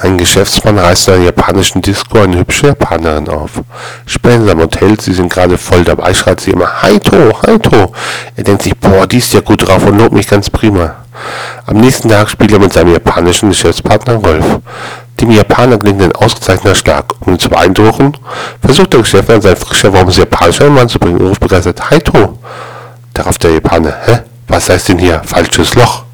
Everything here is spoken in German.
Ein Geschäftsmann reißt in einer japanischen Disco eine hübsche Japanerin auf. Später in seinem Hotel, sie sind gerade voll dabei, schreit sie immer Heito, Heito. Er denkt sich, boah, die ist ja gut drauf und lobt mich ganz prima. Am nächsten Tag spielt er mit seinem japanischen Geschäftspartner Golf. Dem Japaner gelingt ein ausgezeichneter Schlag. Um ihn zu beeindrucken, versucht der Geschäftsmann sein frischer Wurm japanischer Mann zu bringen und ruft begeistert Heito. Darauf der Japaner, hä? Was heißt denn hier? Falsches Loch.